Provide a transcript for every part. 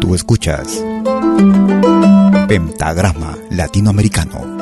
Tú escuchas Pentagrama Latinoamericano.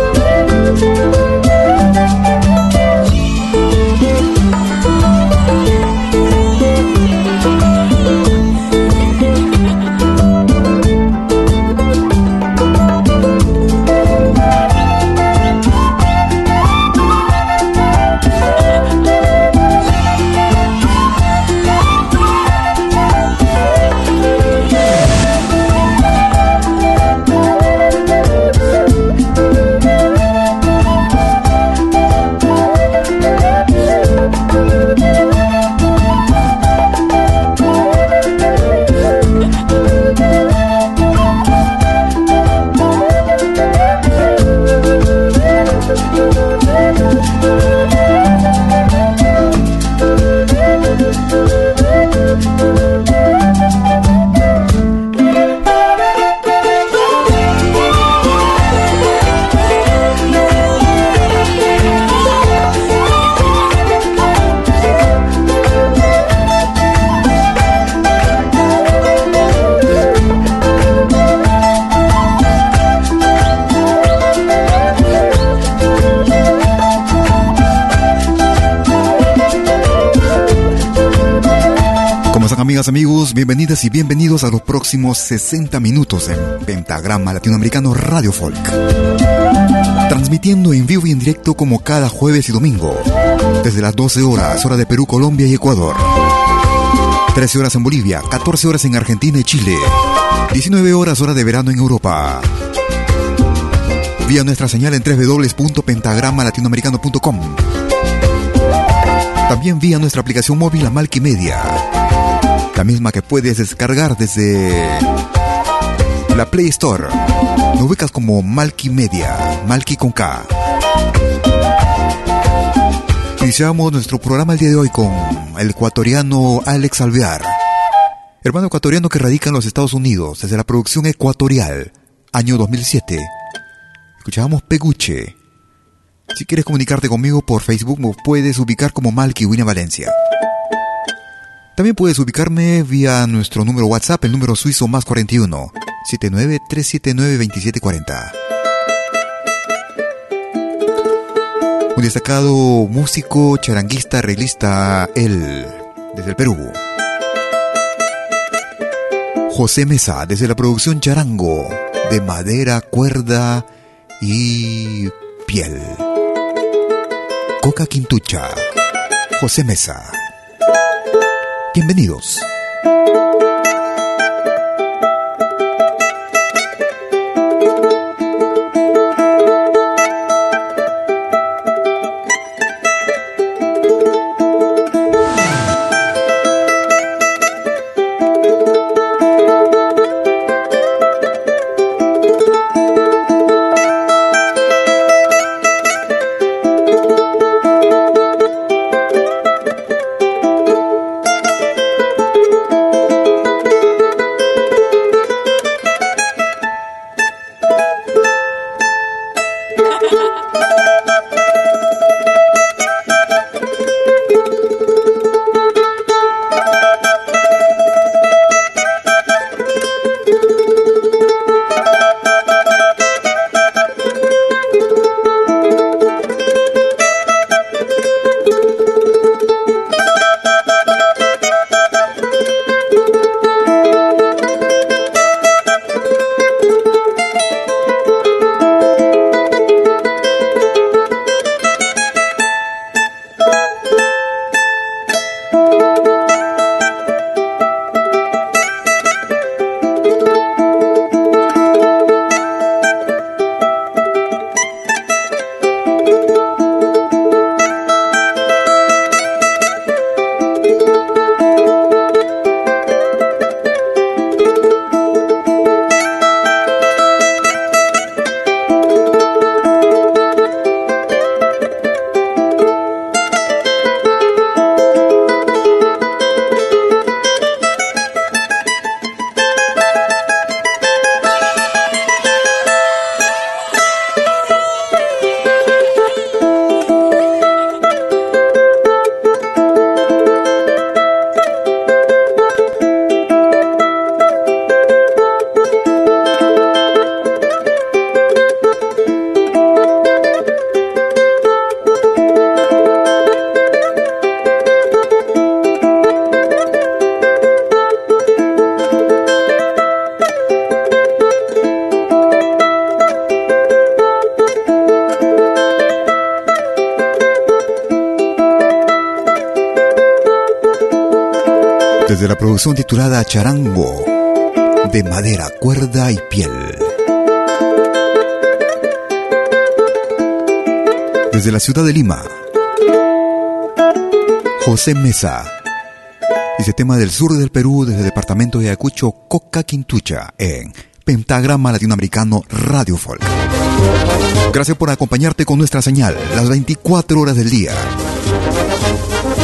Amigos, bienvenidas y bienvenidos a los próximos 60 minutos en Pentagrama Latinoamericano Radio Folk. Transmitiendo en vivo y en directo como cada jueves y domingo, desde las 12 horas, hora de Perú, Colombia y Ecuador. 13 horas en Bolivia, 14 horas en Argentina y Chile, 19 horas hora de verano en Europa. Vía nuestra señal en www.pentagramalatinoamericano.com. También vía nuestra aplicación móvil Amalki Media. La misma que puedes descargar desde la Play Store. Nos ubicas como Malki Media, Malki con K. Iniciamos nuestro programa el día de hoy con el ecuatoriano Alex Alvear, hermano ecuatoriano que radica en los Estados Unidos desde la producción ecuatorial, año 2007. Escuchábamos Peguche. Si quieres comunicarte conmigo por Facebook, me puedes ubicar como Malky Wina Valencia. También puedes ubicarme vía nuestro número WhatsApp, el número suizo más 41 79 379 2740. Un destacado músico, charanguista, arreglista, él, desde el Perú. José Mesa, desde la producción Charango, de madera, cuerda y piel. Coca Quintucha, José Mesa. Bienvenidos. Titulada Charango, de madera, cuerda y piel. Desde la ciudad de Lima, José Mesa. Dice tema del sur del Perú, desde el departamento de Ayacucho, Coca Quintucha, en Pentagrama Latinoamericano Radio Folk. Gracias por acompañarte con nuestra señal, las 24 horas del día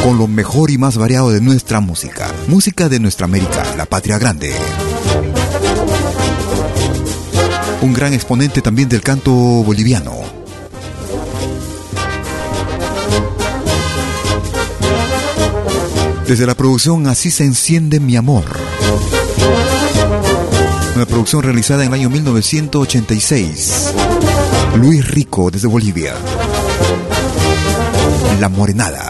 con lo mejor y más variado de nuestra música. Música de nuestra América, la patria grande. Un gran exponente también del canto boliviano. Desde la producción Así se enciende mi amor. Una producción realizada en el año 1986. Luis Rico desde Bolivia. La Morenada.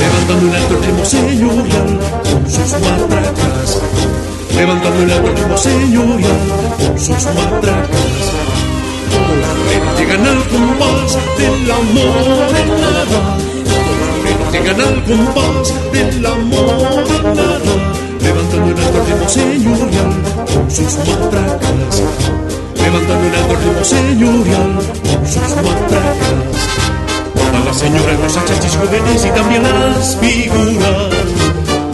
levantando un alto el ritmo señorial con sus matracas, levantando un alto el ritmo señorial con sus matracas. Todas las redes llegan al compás del amor en nada, todas llegan al compás del amor en nada, levantando un alto el ritmo señorial con sus matracas, levantando un alto el ritmo señorial con sus matracas. Todas las señoras, muchachas y jóvenes y también las figuras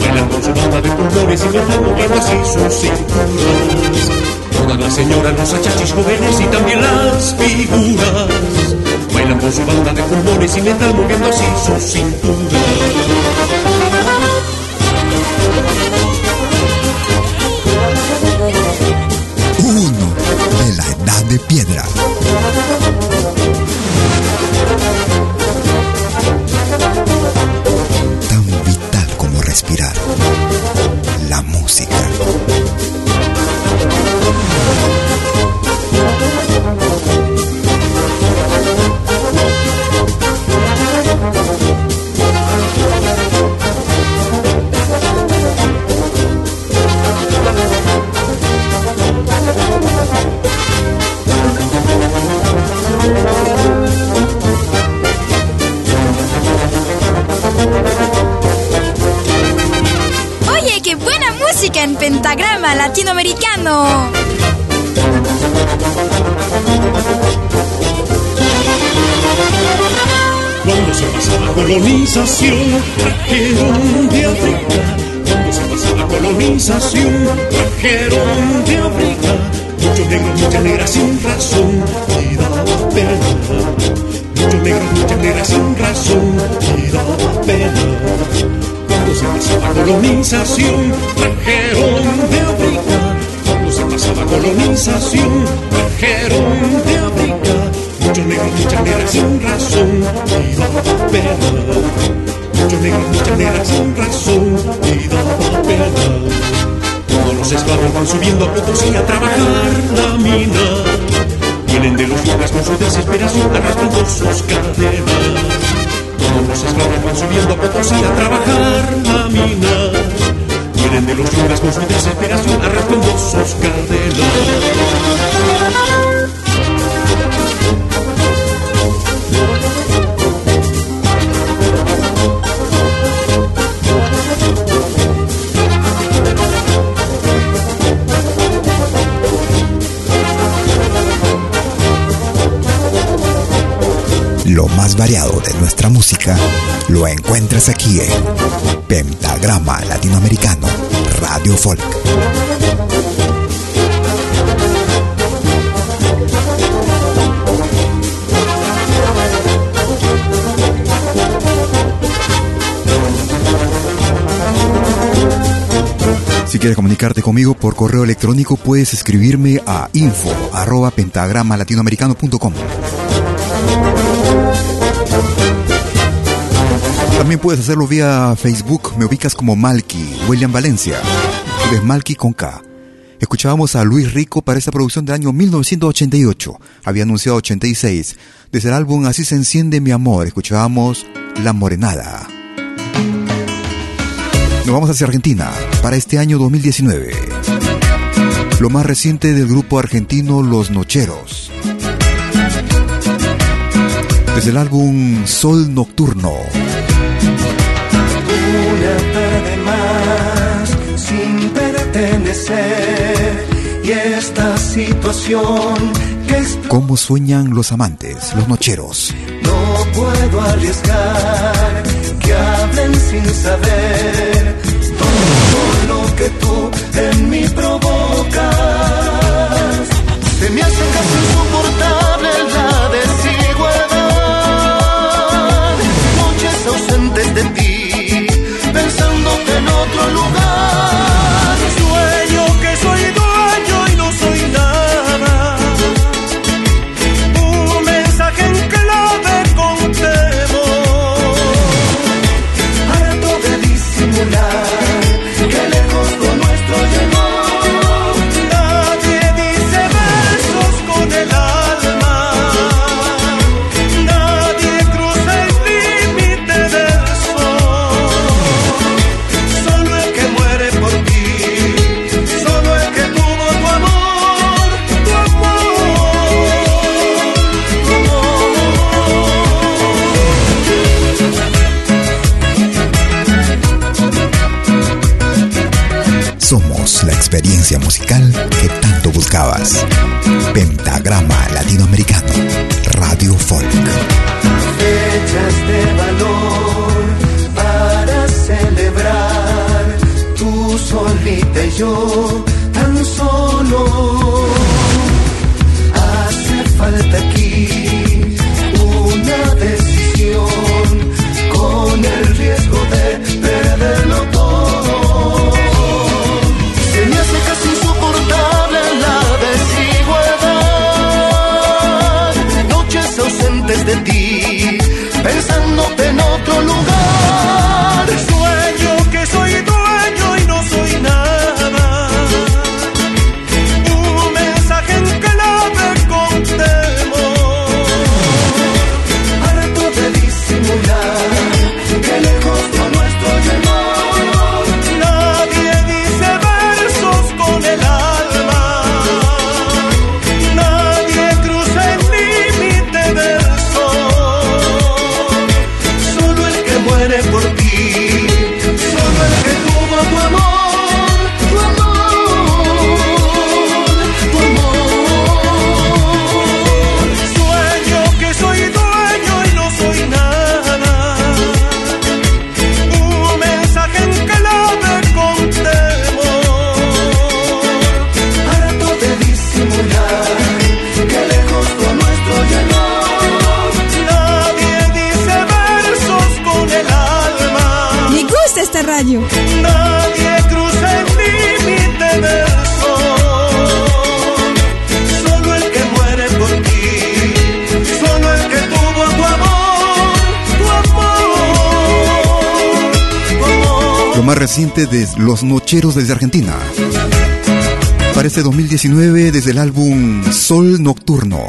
bailan con su banda de colores y moviendo y sus cinturas. Todas las señoras, muchachas y jóvenes y también las figuras bailan con su banda de colores y metal moviendo así sus cinturas. Thank you. variado de nuestra música lo encuentras aquí en Pentagrama Latinoamericano Radio Folk. Si quieres comunicarte conmigo por correo electrónico, puedes escribirme a info arroba pentagramalatinoamericano.com. También puedes hacerlo vía Facebook, me ubicas como Malky, William Valencia. Es Malky con K. Escuchábamos a Luis Rico para esta producción del año 1988. Había anunciado 86. Desde el álbum Así se enciende mi amor, escuchábamos La Morenada. Nos vamos hacia Argentina para este año 2019. Lo más reciente del grupo argentino Los Nocheros. Desde el álbum Sol Nocturno. Una tarde más sin pertenecer y esta situación que es... ¿Cómo sueñan los amantes, los nocheros? No puedo arriesgar que hablen sin saber todo lo que tú en mí provocas. Se me hace casi insoportable reciente Los Nocheros desde Argentina. Para este 2019 desde el álbum Sol Nocturno.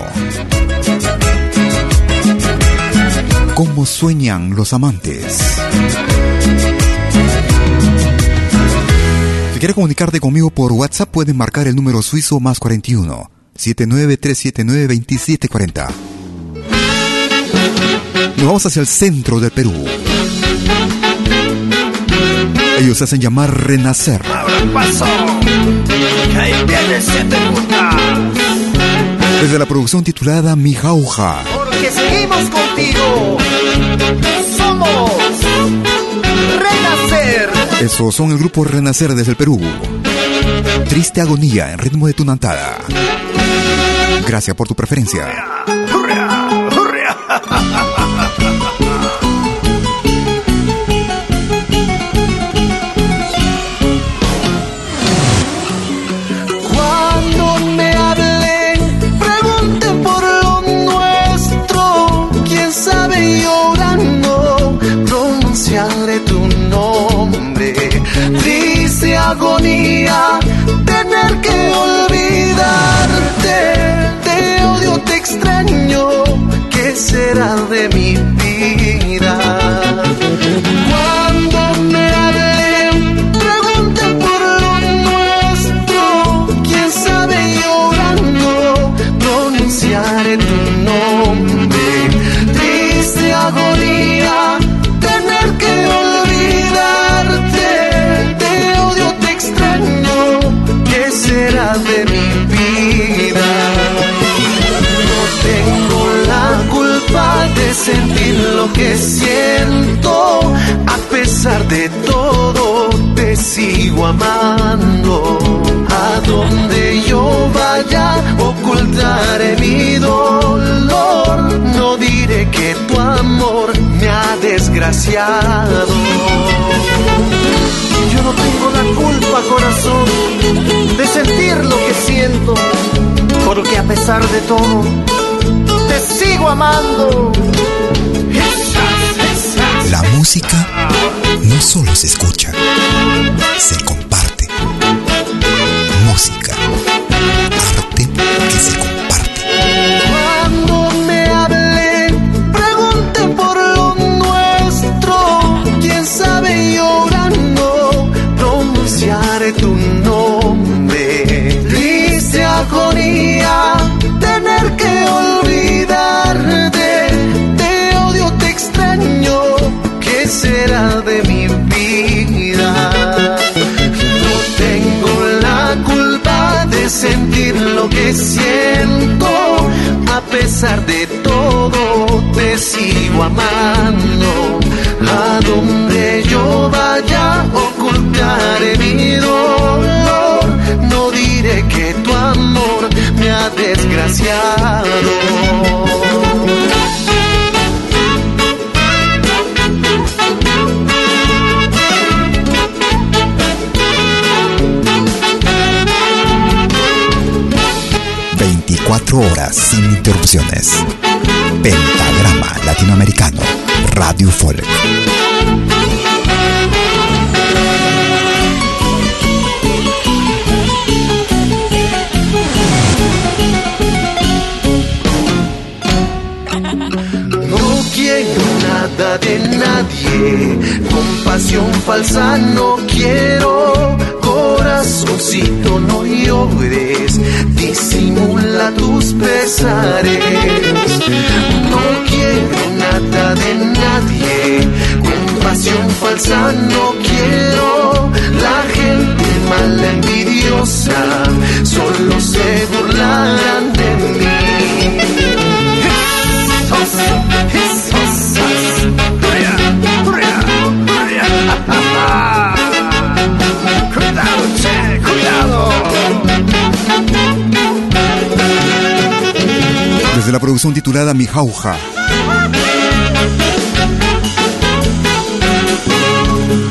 ¿Cómo sueñan los amantes? Si quieres comunicarte conmigo por WhatsApp, puedes marcar el número suizo más 41 79379 2740. Nos vamos hacia el centro del Perú. Ellos se hacen llamar Renacer. Paso. Que ahí viene siete puntas. Desde la producción titulada Mi Jauja. Porque seguimos contigo. Somos Renacer. Esos son el grupo Renacer desde el Perú. Triste agonía en ritmo de tu nantada. Gracias por tu preferencia. ¿Qué será de mi vida? Sentir lo que siento. A pesar de todo, te sigo amando. A donde yo vaya, ocultaré mi dolor. No diré que tu amor me ha desgraciado. Yo no tengo la culpa, corazón, de sentir lo que siento. Porque a pesar de todo, te amando. La música no solo se escucha, se comparte. sentir lo que siento. A pesar de todo, te sigo amando. ¿A dónde 24 horas sin interrupciones. Pentagrama Latinoamericano, Radio Folk. Nada de nadie, compasión falsa no quiero corazoncito no llores, disimula tus pesares. No quiero nada de nadie, compasión falsa no quiero. La gente mala envidiosa solo se burlarán Desde la producción titulada Mi Jauja.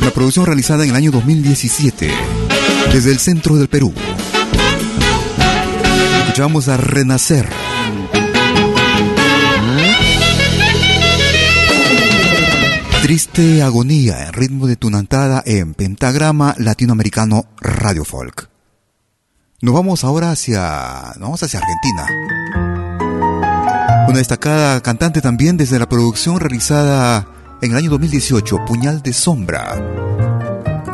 La producción realizada en el año 2017, desde el centro del Perú. Escuchamos a Renacer. Triste agonía en ritmo de tunantada en pentagrama latinoamericano Radio Folk. Nos vamos ahora hacia, nos vamos hacia Argentina. Una destacada cantante también desde la producción realizada en el año 2018, Puñal de Sombra.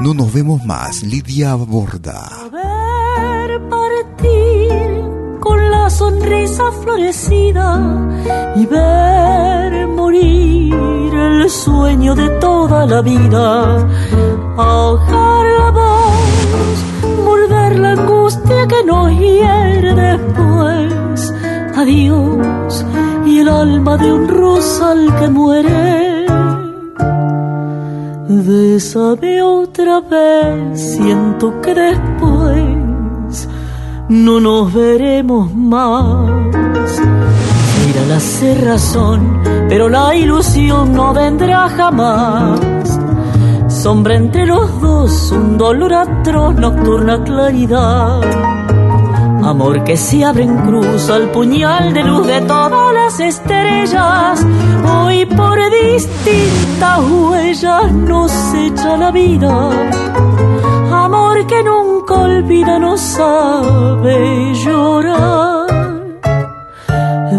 No nos vemos más, Lidia Borda. Ver partir con la sonrisa florecida y ver morir el sueño de toda la vida. Ahogar la voz, volver la angustia que nos hiere después. Adiós y el alma de un rosal que muere. Bésame otra vez, siento que después no nos veremos más. Mira la cerrazón, pero la ilusión no vendrá jamás. Sombra entre los dos, un dolor atroz, nocturna claridad. Amor que se abre en cruz al puñal de luz de todas las estrellas. Hoy por distintas huellas nos echa la vida. Amor que nunca olvida, no sabe llorar.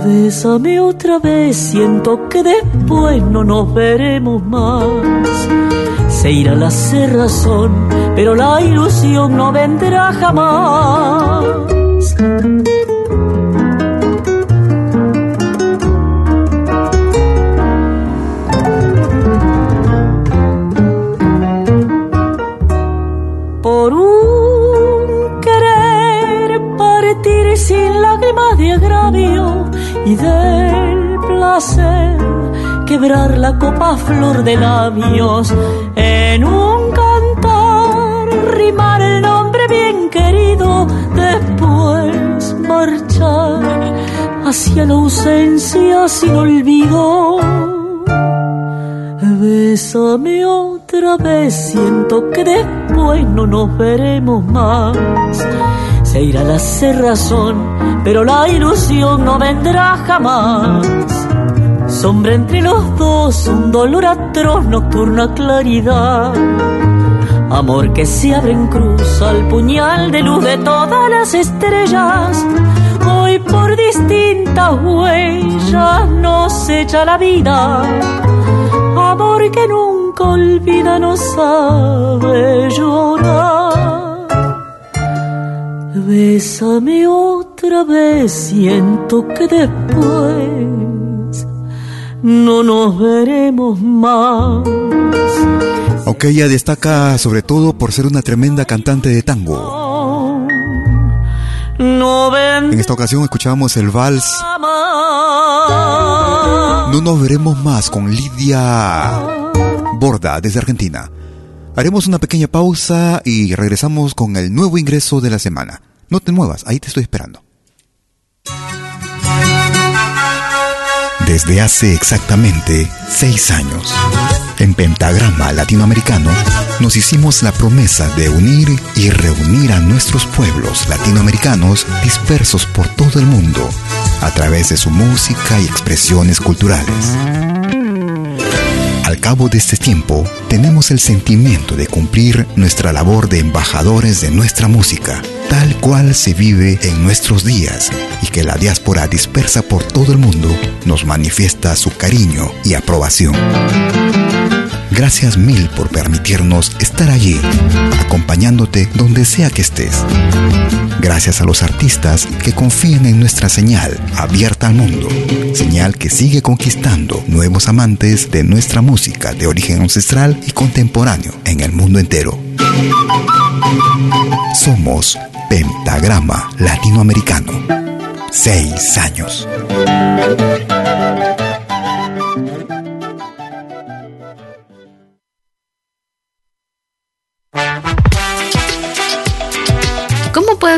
Bésame otra vez, siento que después no nos veremos más. Se irá la cerrazón, pero la ilusión no vendrá jamás. Por un querer partir sin lágrimas de agravio y del placer quebrar la copa flor de labios en un cantar rimar hacia la ausencia sin olvido Bésame otra vez, siento que después no nos veremos más. Se irá la cerrazón, pero la ilusión no vendrá jamás. Sombra entre los dos, un dolor atroz, nocturna claridad. Amor que se abre en cruz al puñal de luz de todas las estrellas. Hoy por distintas huellas nos echa la vida. Amor que nunca olvida, no sabe llorar. Bésame otra vez, siento que después no nos veremos más. Aunque ella destaca sobre todo por ser una tremenda cantante de tango. En esta ocasión escuchamos el vals No nos veremos más con Lidia Borda desde Argentina. Haremos una pequeña pausa y regresamos con el nuevo ingreso de la semana. No te muevas, ahí te estoy esperando. Desde hace exactamente seis años, en Pentagrama Latinoamericano, nos hicimos la promesa de unir y reunir a nuestros pueblos latinoamericanos dispersos por todo el mundo a través de su música y expresiones culturales. Al cabo de este tiempo, tenemos el sentimiento de cumplir nuestra labor de embajadores de nuestra música, tal cual se vive en nuestros días y que la diáspora dispersa por todo el mundo nos manifiesta su cariño y aprobación. Gracias mil por permitirnos estar allí, acompañándote donde sea que estés. Gracias a los artistas que confían en nuestra señal abierta al mundo, señal que sigue conquistando nuevos amantes de nuestra música de origen ancestral y contemporáneo en el mundo entero. Somos Pentagrama Latinoamericano. Seis años.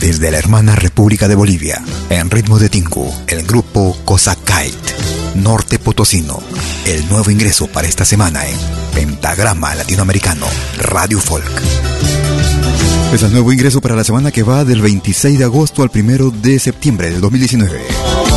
Desde la hermana República de Bolivia, en ritmo de Tingu, el grupo Cosacait, Norte Potosino, el nuevo ingreso para esta semana en Pentagrama Latinoamericano Radio Folk. Es el nuevo ingreso para la semana que va del 26 de agosto al 1 de septiembre del 2019.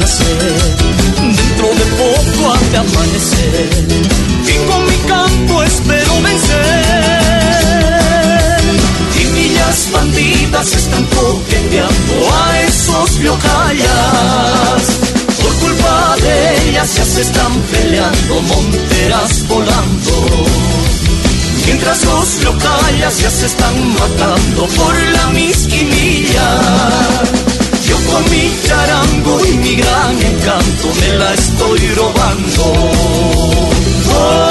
Nacer. Dentro de poco de amanecer y con mi canto espero vencer. Y millas bandidas están coqueteando a esos biocallas. Por culpa de ellas ya se están peleando monteras volando. Mientras los locallas ya se están matando por la misquimilla. Con mi charango y mi gran encanto me la estoy robando. Oh.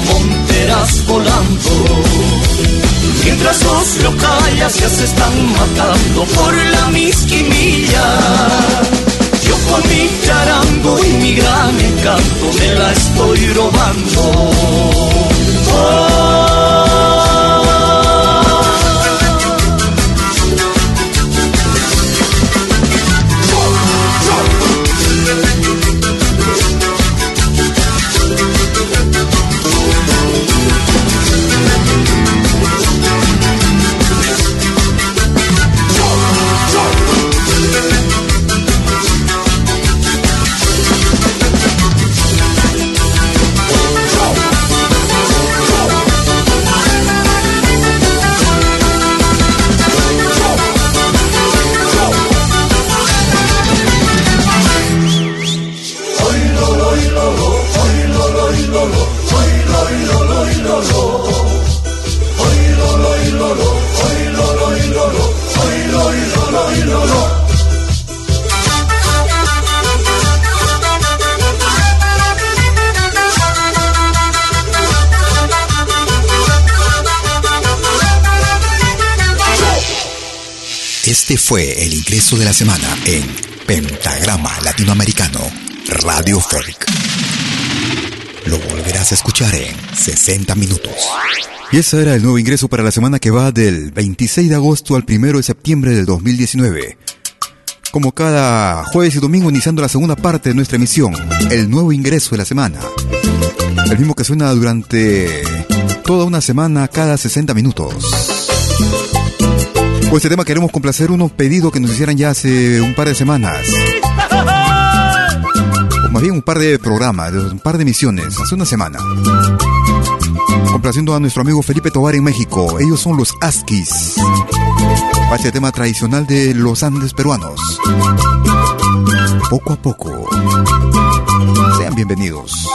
Monteras volando. Mientras los locallas ya se están matando por la misquimilla. Yo con mi charango y mi gran encanto me la estoy robando. Este fue el ingreso de la semana en Pentagrama Latinoamericano Radio Folk. Lo volverás a escuchar en 60 minutos. Y ese era el nuevo ingreso para la semana que va del 26 de agosto al 1 de septiembre del 2019. Como cada jueves y domingo iniciando la segunda parte de nuestra emisión, el nuevo ingreso de la semana. El mismo que suena durante toda una semana cada 60 minutos. Con este tema queremos complacer unos pedidos que nos hicieran ya hace un par de semanas. O más bien un par de programas, un par de emisiones, hace una semana. Complaciendo a nuestro amigo Felipe Tobar en México. Ellos son los Askis. Para este tema tradicional de los Andes peruanos. Poco a poco. Sean bienvenidos.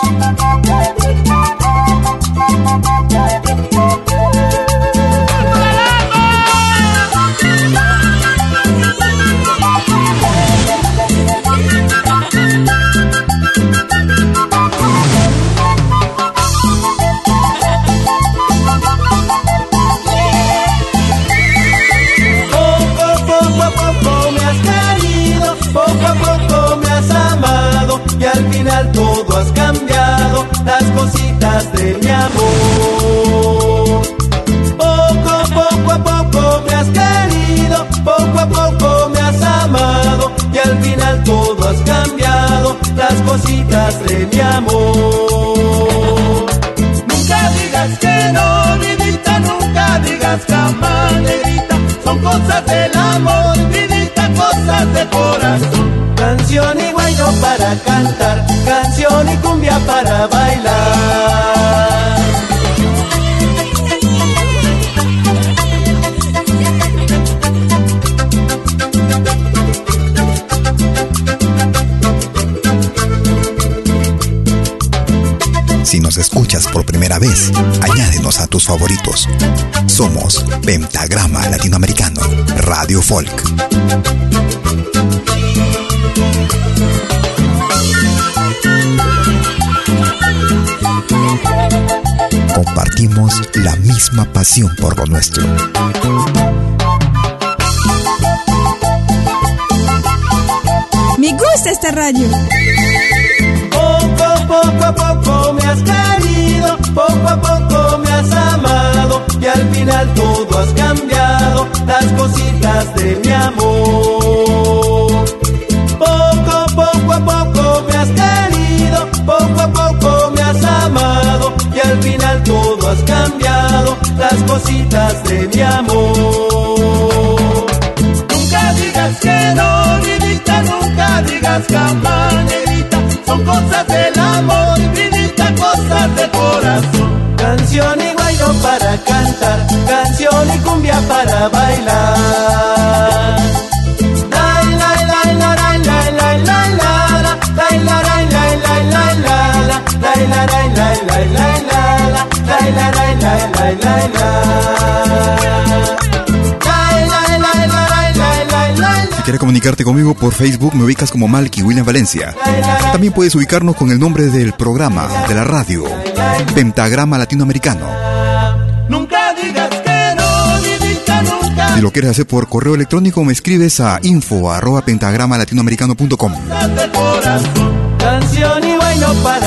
Cositas de mi amor. Poco, poco a poco me has querido, poco a poco me has amado y al final todo has cambiado, las cositas de mi amor. Nunca digas que no, vidita, nunca digas jamás, son cosas del amor, Canción y guayno para cantar, canción y cumbia para bailar. Escuchas por primera vez, añádenos a tus favoritos. Somos Pentagrama Latinoamericano, Radio Folk. Compartimos la misma pasión por lo nuestro. Me gusta esta radio. Poco, a poco me has querido, poco a poco me has amado y al final todo has cambiado, las cositas de mi amor. Poco, poco a poco me has querido, poco a poco me has amado y al final todo has cambiado, las cositas de mi amor. Nunca digas que no, vidita, nunca digas jamás, negrita, son cosas del amor, cosas corazón. Canción y guayno para cantar, canción y cumbia para bailar. La, la, la, la, la, la, quieres comunicarte conmigo por Facebook, me ubicas como Malky William Valencia. También puedes ubicarnos con el nombre del programa, de la radio, Pentagrama Latinoamericano. Nunca digas que no, nunca. Si lo quieres hacer por correo electrónico, me escribes a info arroba pentagramalatinoamericano.com.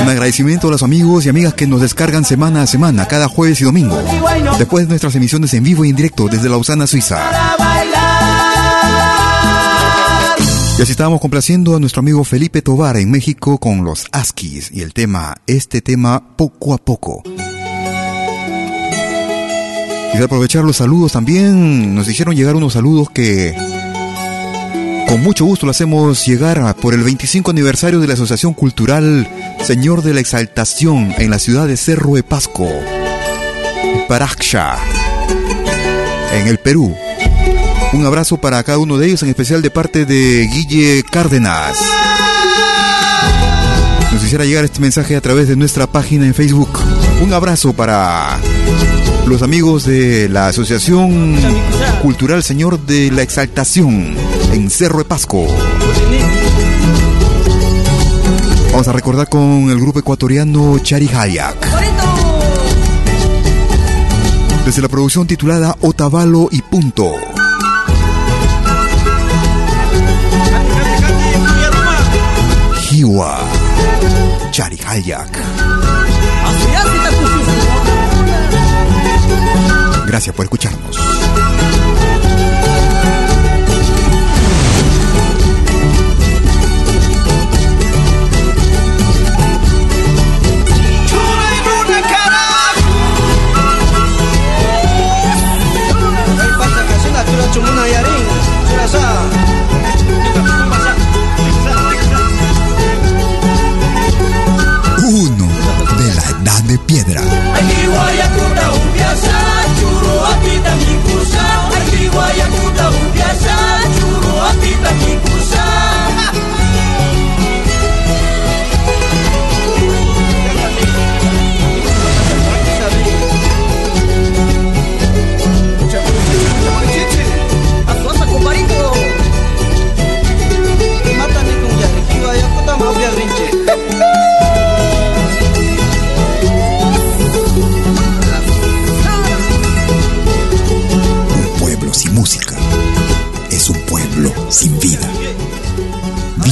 Un agradecimiento a los amigos y amigas que nos descargan semana a semana, cada jueves y domingo, después de nuestras emisiones en vivo y en directo desde Lausana, Suiza. Y estábamos complaciendo a nuestro amigo Felipe Tovar en México con los Askis y el tema, este tema poco a poco. Quisiera aprovechar los saludos también. Nos hicieron llegar unos saludos que con mucho gusto lo hacemos llegar por el 25 aniversario de la Asociación Cultural Señor de la Exaltación en la ciudad de Cerro de Pasco, Paraxcha, en el Perú. Un abrazo para cada uno de ellos, en especial de parte de Guille Cárdenas. Nos hiciera llegar este mensaje a través de nuestra página en Facebook. Un abrazo para los amigos de la Asociación Cultural Señor de la Exaltación en Cerro de Pasco. Vamos a recordar con el grupo ecuatoriano Chari Hayak. Desde la producción titulada Otavalo y Punto. Hiwa Chari Hayak. Gracias por escucharnos. De piedra.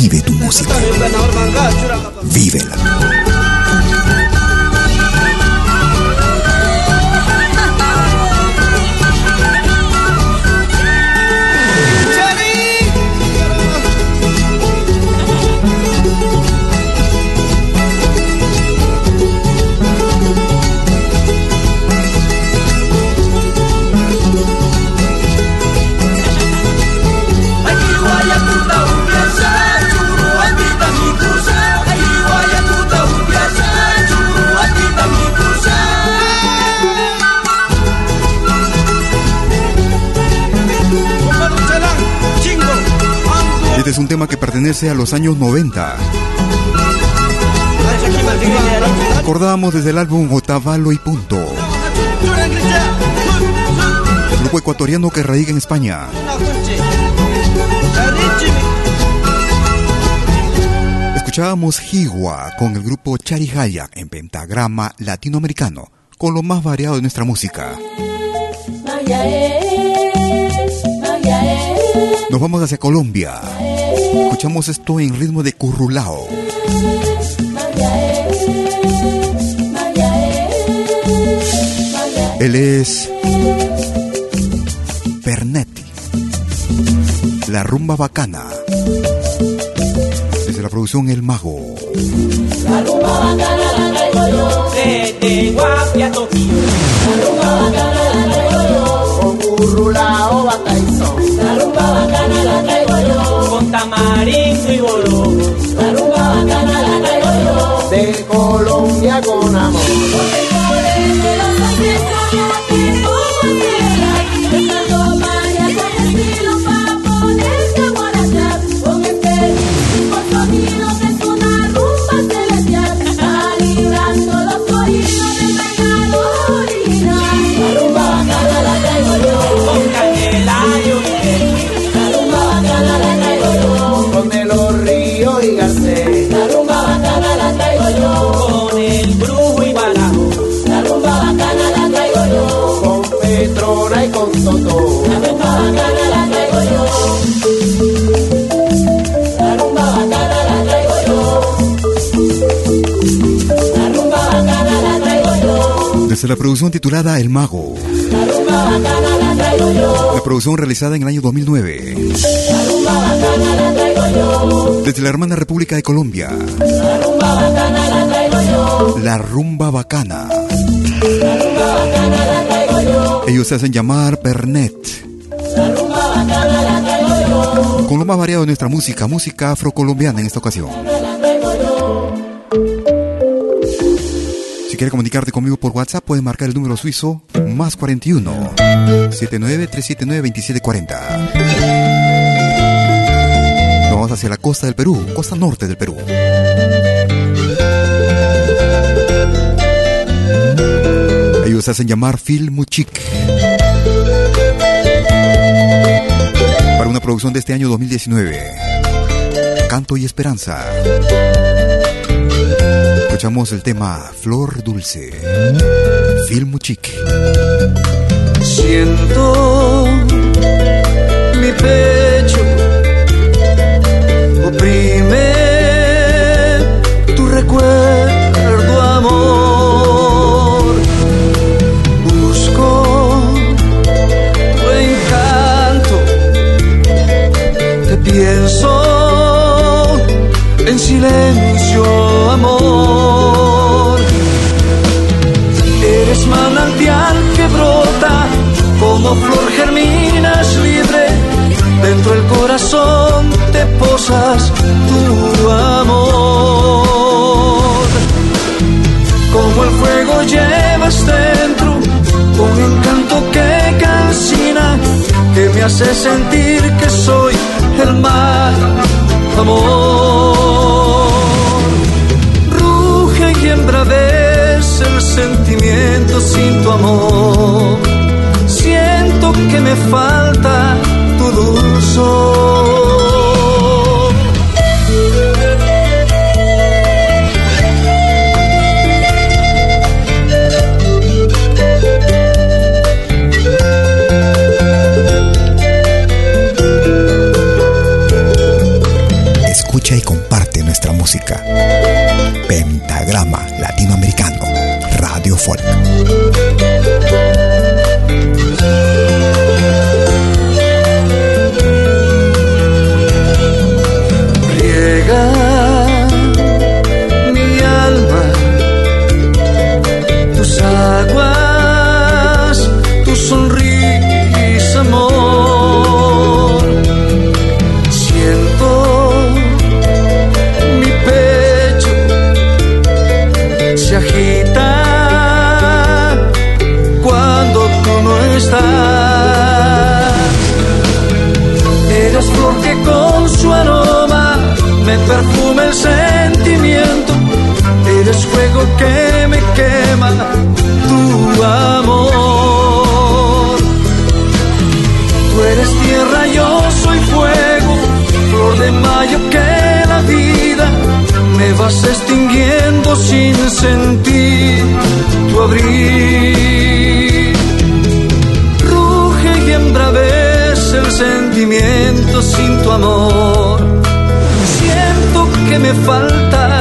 Vive tu música. Vívela. Es un tema que pertenece a los años 90. Recordamos desde el álbum Otavalo y Punto. Grupo ecuatoriano que radica en España. Escuchábamos Higua con el grupo Charihaya en pentagrama latinoamericano, con lo más variado de nuestra música. Nos vamos hacia Colombia. Escuchamos esto en ritmo de currulao. Él es Pernetti. La rumba bacana. Desde la producción El Mago. La rumba bacana la traigo yo. Desde Guapia, Tokio. La rumba bacana la traigo yo. Con currulao, bataizón. La rumba bacana la traigo yo. Tamarindo y bolón. La rumba bacana la traigo yo. De Colombia con amor. Producción titulada El Mago. La producción realizada en el año 2009. Desde la hermana República de Colombia. La rumba bacana. Ellos se hacen llamar Pernet. Con lo más variado de nuestra música, música afrocolombiana en esta ocasión. Quieres comunicarte conmigo por WhatsApp, puedes marcar el número suizo más 41 79 379 2740. Vamos hacia la costa del Perú, costa norte del Perú. Ellos hacen llamar Phil Muchik. Para una producción de este año 2019. Canto y Esperanza escuchamos el tema Flor Dulce, Film Chic. Siento mi pecho oprime tu recuerdo, que me quema tu amor. Tú eres tierra, yo soy fuego, flor de mayo que la vida me vas extinguiendo sin sentir tu abril. Ruge y embravece el sentimiento sin tu amor. Siento que me falta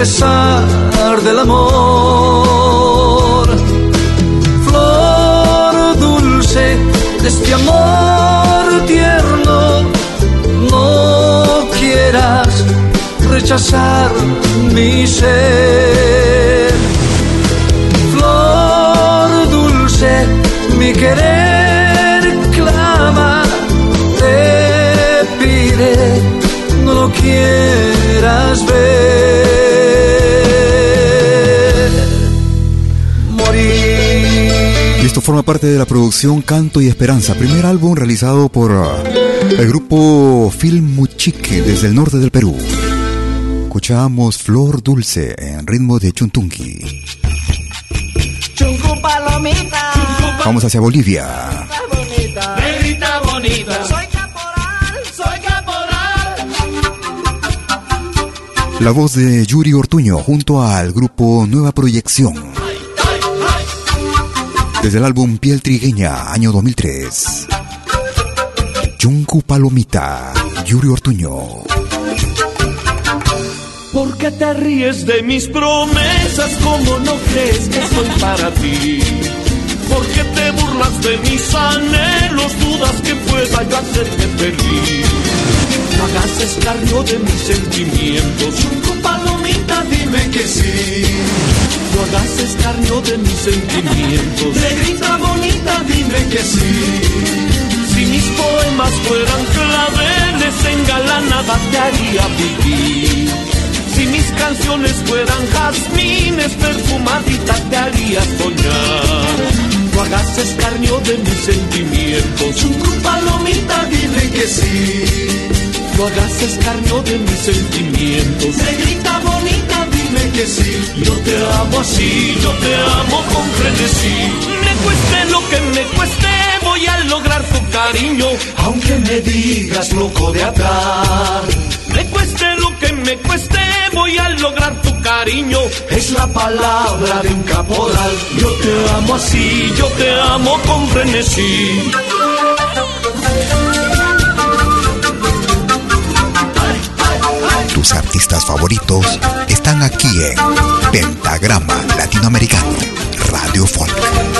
pesar del amor. Flor dulce de este amor tierno, no quieras rechazar mi ser. Flor dulce, mi querer clama, te pide, no lo quieras ver. Forma parte de la producción Canto y Esperanza, primer álbum realizado por uh, el grupo Film Muchique desde el norte del Perú. Escuchamos Flor Dulce en ritmo de Chuntunqui. Vamos hacia Bolivia. Negrita bonita. Soy caporal, soy caporal. La voz de Yuri Ortuño junto al grupo Nueva Proyección. Desde el álbum Piel Trigueña, año 2003. Junku Palomita, Yuri Ortuño. ¿Por qué te ríes de mis promesas? como no crees que soy para ti? ¿Por qué te burlas de mis anhelos? Dudas que pueda yo hacerte feliz. Hagas escarnio de mis sentimientos. Dime que sí. No hagas escarnio de mis sentimientos. Negrita bonita, dime que sí. Si mis poemas fueran claveles, engalanada te haría vivir. Si mis canciones fueran jazmines, perfumadita te haría soñar. No hagas escarnio de mis sentimientos. Un palomita, dime que sí. No hagas escarnio de mis sentimientos. Negrita bonita, dime que sí. Yo te amo así, yo te amo con frenesí. Me cueste lo que me cueste, voy a lograr tu cariño. Aunque me digas loco de atrás. Me cueste lo que me cueste, voy a lograr tu cariño. Es la palabra de un caporal. Yo te amo así, yo te amo con frenesí. Favoritos están aquí en Pentagrama Latinoamericano, Radio Folk.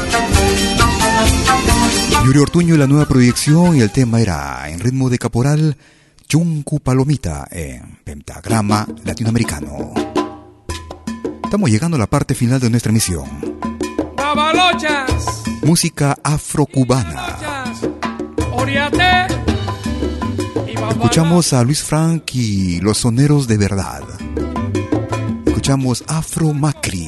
Yuri Ortuño y la nueva proyección y el tema era en ritmo de caporal Chuncu Palomita en pentagrama latinoamericano. Estamos llegando a la parte final de nuestra emisión. Música afrocubana. Escuchamos a Luis Frank y los soneros de verdad escuchamos Afro Macri.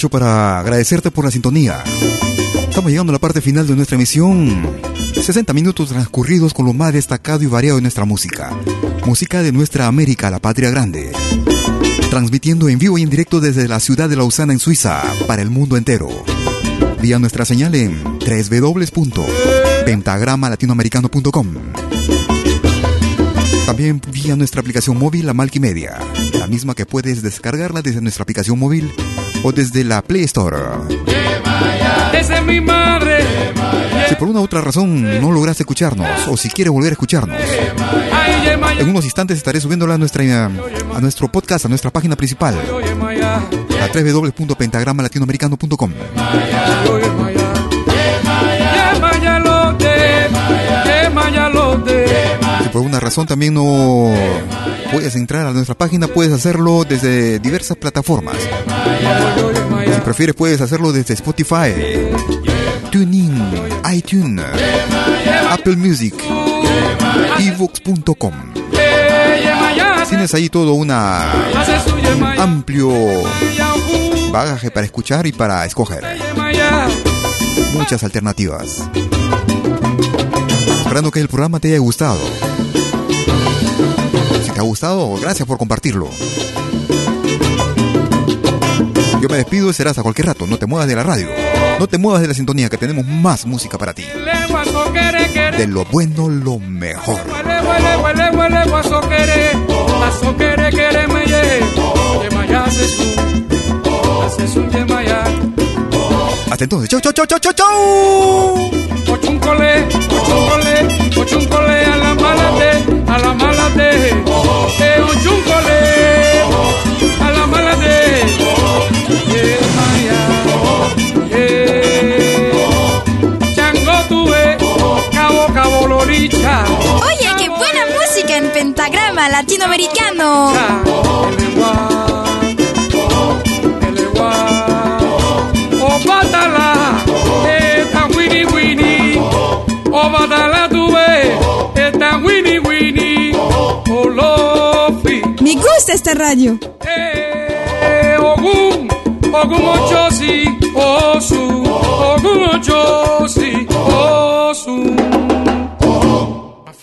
Aprovecho para agradecerte por la sintonía. Estamos llegando a la parte final de nuestra emisión. 60 minutos transcurridos con lo más destacado y variado de nuestra música. Música de nuestra América, la patria grande. Transmitiendo en vivo y en directo desde la ciudad de Lausana en Suiza para el mundo entero. Vía nuestra señal en www.pentagramalatinoamericano.com. También vía nuestra aplicación móvil, la Malquimedia, la misma que puedes descargarla desde nuestra aplicación móvil o desde la Play Store. Mi madre. Si por una u otra razón no lograste escucharnos o si quieres volver a escucharnos, en unos instantes estaré subiéndola a, nuestra, a nuestro podcast, a nuestra página principal, a www.pentagramalatinoamericano.com. Si por una razón también no puedes entrar a nuestra página, puedes hacerlo desde diversas plataformas. Si prefieres, puedes hacerlo desde Spotify, TuneIn, iTunes, Apple Music, ebooks.com. Tienes ahí todo una, un amplio bagaje para escuchar y para escoger. Muchas alternativas. Esperando que el programa te haya gustado. Te ha gustado, gracias por compartirlo. Yo me despido y serás a cualquier rato. No te muevas de la radio. No te muevas de la sintonía, que tenemos más música para ti. De lo bueno, lo mejor. Hasta entonces. Chau, chau, chau, chau, chau, chau. ochuncole, ochuncole, ochuncole a la malate, a la malate, O lofi, Me gusta esta radio. eh, ogun, ogun ochosi, osu, ogun ochosi,